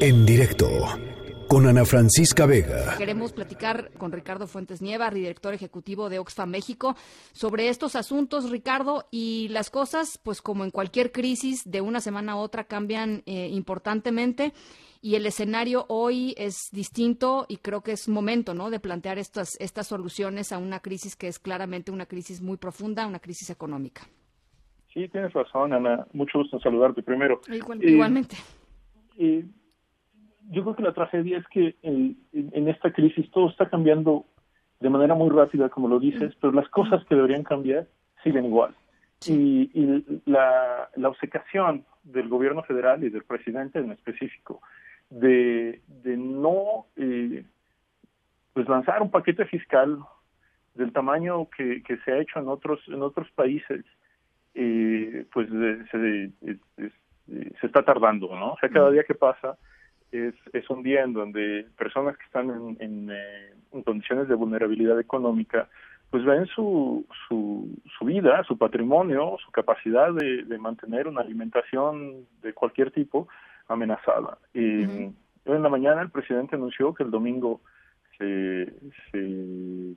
En directo con Ana Francisca Vega. Queremos platicar con Ricardo Fuentes Nieva, director ejecutivo de Oxfam México, sobre estos asuntos, Ricardo, y las cosas, pues como en cualquier crisis, de una semana a otra cambian eh, importantemente y el escenario hoy es distinto y creo que es momento, ¿no?, de plantear estas estas soluciones a una crisis que es claramente una crisis muy profunda, una crisis económica. Sí, tienes razón, Ana. Mucho gusto en saludarte primero. igualmente. Eh, yo creo que la tragedia es que en, esta crisis todo está cambiando de manera muy rápida, como lo dices, pero las cosas que deberían cambiar siguen igual. Y, la, la obcecación del gobierno federal y del presidente en específico de, de no eh, pues lanzar un paquete fiscal del tamaño que, que se ha hecho en otros en otros países eh, pues se, se está tardando no o sea cada día que pasa es, es un día en donde personas que están en, eh, en, condiciones de vulnerabilidad económica pues ven su, su, su vida, su patrimonio, su capacidad de, de mantener una alimentación de cualquier tipo amenazada. Y hoy en la mañana el presidente anunció que el domingo se, se,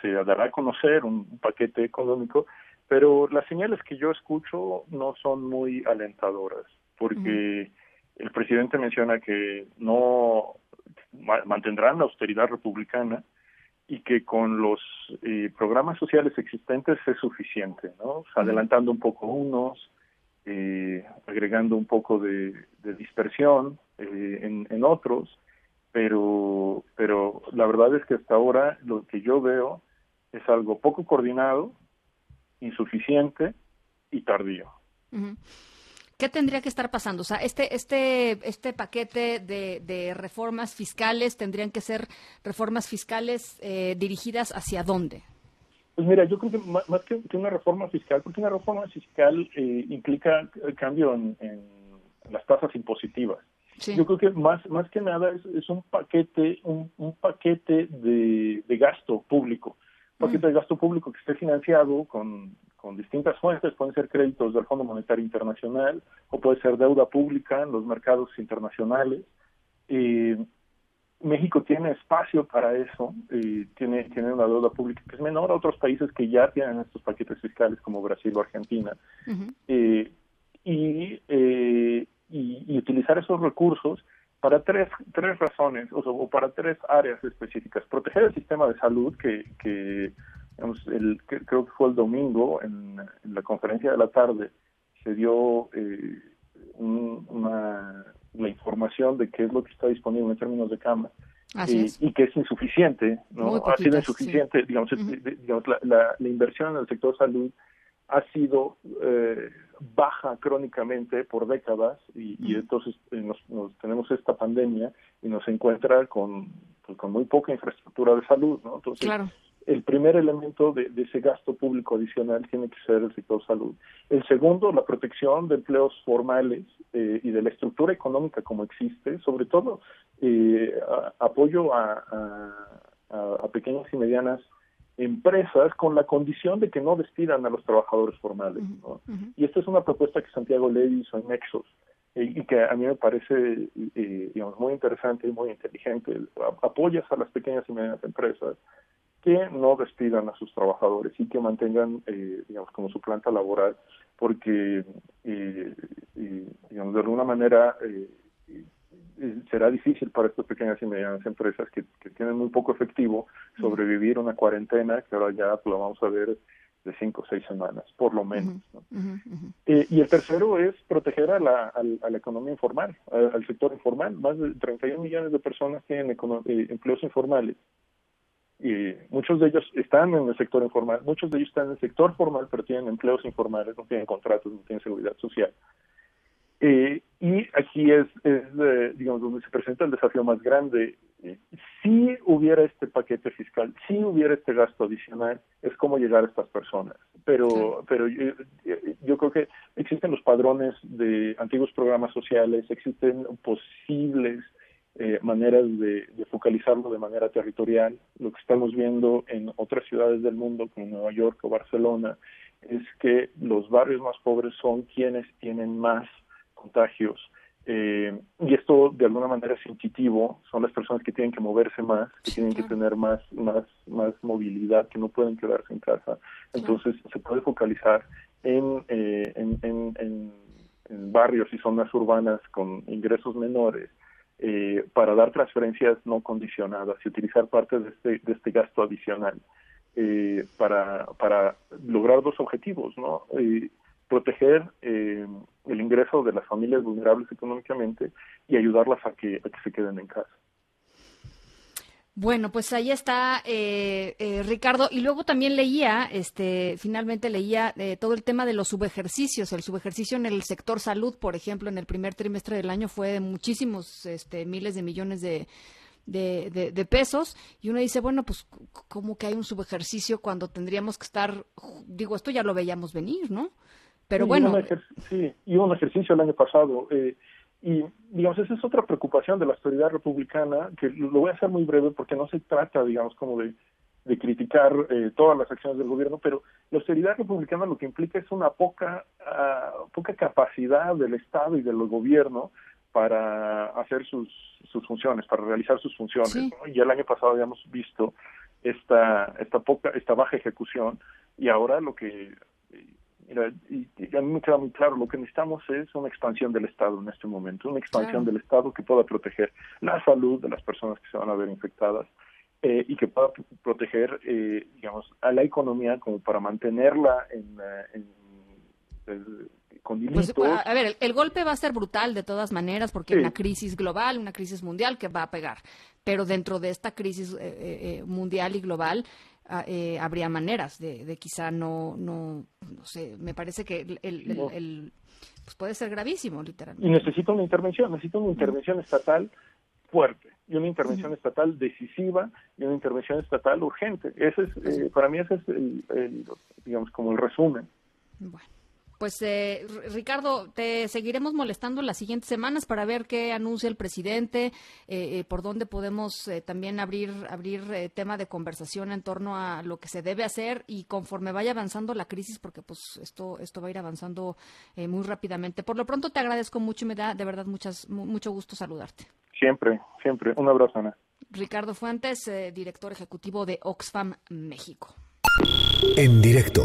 se dará a conocer un, paquete económico, pero las señales que yo escucho no son muy alentadoras, porque el presidente menciona que no mantendrán la austeridad republicana y que con los eh, programas sociales existentes es suficiente, ¿no? adelantando un poco unos, eh, agregando un poco de, dispersión eh, en, en, otros, pero, pero la verdad es que hasta ahora lo que yo veo es algo poco coordinado, insuficiente y tardío. ¿Qué tendría que estar pasando? O sea, este, este, este paquete de, de reformas fiscales tendrían que ser reformas fiscales eh, dirigidas hacia dónde? Pues mira, yo creo que más, que, una reforma fiscal, porque una reforma fiscal eh, implica cambio en, las tasas impositivas. Yo creo que más más que nada es, es un paquete un, un paquete de, de, gasto público, paquete de gasto público que esté financiado con con distintas fuentes, pueden ser créditos del Fondo Monetario Internacional o puede ser deuda pública en los mercados internacionales. México tiene espacio para eso, tiene, tiene una deuda pública que es menor a otros países que ya tienen estos paquetes fiscales como Brasil o Argentina. Eh, y, eh, y, y, utilizar esos recursos para tres, tres razones, o, o para tres áreas específicas. Proteger el sistema de salud, que, que el, creo que fue el domingo, en, la conferencia de la tarde, se dio eh, una, la información de qué es lo que está disponible en términos de cama. y que es insuficiente, ¿no? ha sido insuficiente, digamos, digamos la, la, inversión en el sector salud ha sido eh, baja crónicamente por décadas y, y entonces eh, nos, nos, tenemos esta pandemia y nos encuentra con, pues, con muy poca infraestructura de salud, ¿no? Entonces, claro el primer elemento de, ese gasto público adicional tiene que ser el sector salud. El segundo, la protección de empleos formales eh, y de la estructura económica como existe, sobre todo eh, apoyo a, pequeñas y medianas empresas con la condición de que no despidan a los trabajadores formales. Y esta es una propuesta que Santiago Levy hizo en Nexos eh, y que a mí me parece digamos, muy interesante y muy inteligente. Apoyas a las pequeñas y medianas empresas que no despidan a sus trabajadores y que mantengan, eh, digamos, como su planta laboral, porque, eh, digamos, de alguna manera eh, será difícil para estas pequeñas y medianas empresas que, tienen muy poco efectivo sobrevivir una cuarentena que ahora ya lo vamos a ver de cinco o seis semanas, por lo menos. y el tercero es proteger a la, a, la economía informal, al sector informal. Más de 31 millones de personas tienen empleos informales y muchos de ellos están en el sector informal, muchos de ellos están en el sector formal, pero tienen empleos informales, no tienen contratos, no tienen seguridad social. Eh, y aquí es, es digamos, donde se presenta el desafío más grande. Si hubiera este paquete fiscal, si hubiera este gasto adicional, es cómo llegar a estas personas. Pero, pero yo, yo creo que existen los padrones de antiguos programas sociales, existen posibles eh, maneras de, focalizarlo de manera territorial. Lo que estamos viendo en otras ciudades del mundo, como Nueva York o Barcelona, es que los barrios más pobres son quienes tienen más contagios. Eh, y esto de alguna manera es intuitivo, son las personas que tienen que moverse más, que tienen que tener más, más, más movilidad, que no pueden quedarse en casa. Entonces se puede focalizar en, eh, en, en, en, barrios y zonas urbanas con ingresos menores eh, para dar transferencias no condicionadas y utilizar parte de este, de este gasto adicional eh, para, para lograr dos objetivos, ¿no? Eh, proteger eh, el ingreso de las familias vulnerables económicamente y ayudarlas a que, a que se queden en casa. Bueno, pues ahí está eh, eh, Ricardo. Y luego también leía, este, finalmente leía eh, todo el tema de los subejercicios. El subejercicio en el sector salud, por ejemplo, en el primer trimestre del año fue de muchísimos este, miles de millones de, pesos. Y uno dice, bueno, pues, ¿cómo que hay un subejercicio cuando tendríamos que estar, digo, esto ya lo veíamos venir, ¿no? Pero bueno. sí, y un ejercicio el año pasado. Eh, y, digamos, esa es otra preocupación de la autoridad republicana, que lo voy a hacer muy breve porque no se trata, digamos, como de, de criticar eh, todas las acciones del gobierno, pero la austeridad republicana lo que implica es una poca, uh, poca capacidad del Estado y del gobierno para hacer sus, sus funciones, para realizar sus funciones. ¿no? Y el año pasado habíamos visto esta, esta poca, esta baja ejecución y ahora lo que Mira, y, a mí me queda muy claro, lo que necesitamos es una expansión del Estado en este momento, una expansión del Estado que pueda proteger la salud de las personas que se van a ver infectadas eh, y que pueda proteger, eh, digamos, a la economía como para mantenerla en, eh, con pues, a ver, el, golpe va a ser brutal de todas maneras porque hay una crisis global, una crisis mundial que va a pegar. Pero dentro de esta crisis mundial y global, eh, habría maneras de, quizá no, no, no sé, me parece que el, pues puede ser gravísimo, literalmente. Y necesita una intervención, necesita una intervención estatal fuerte y una intervención estatal decisiva y una intervención estatal urgente. Ese es, eh, para mí ese es el, digamos, como el resumen. Bueno. Pues eh, Ricardo, te seguiremos molestando las siguientes semanas para ver qué anuncia el presidente, eh, eh, por dónde podemos también abrir abrir tema de conversación en torno a lo que se debe hacer y conforme vaya avanzando la crisis, porque pues esto esto va a ir avanzando muy rápidamente. Por lo pronto te agradezco mucho y me da de verdad muchas mucho gusto saludarte. Siempre, siempre. Un abrazo, Ana. Ricardo Fuentes, director ejecutivo de Oxfam México. En directo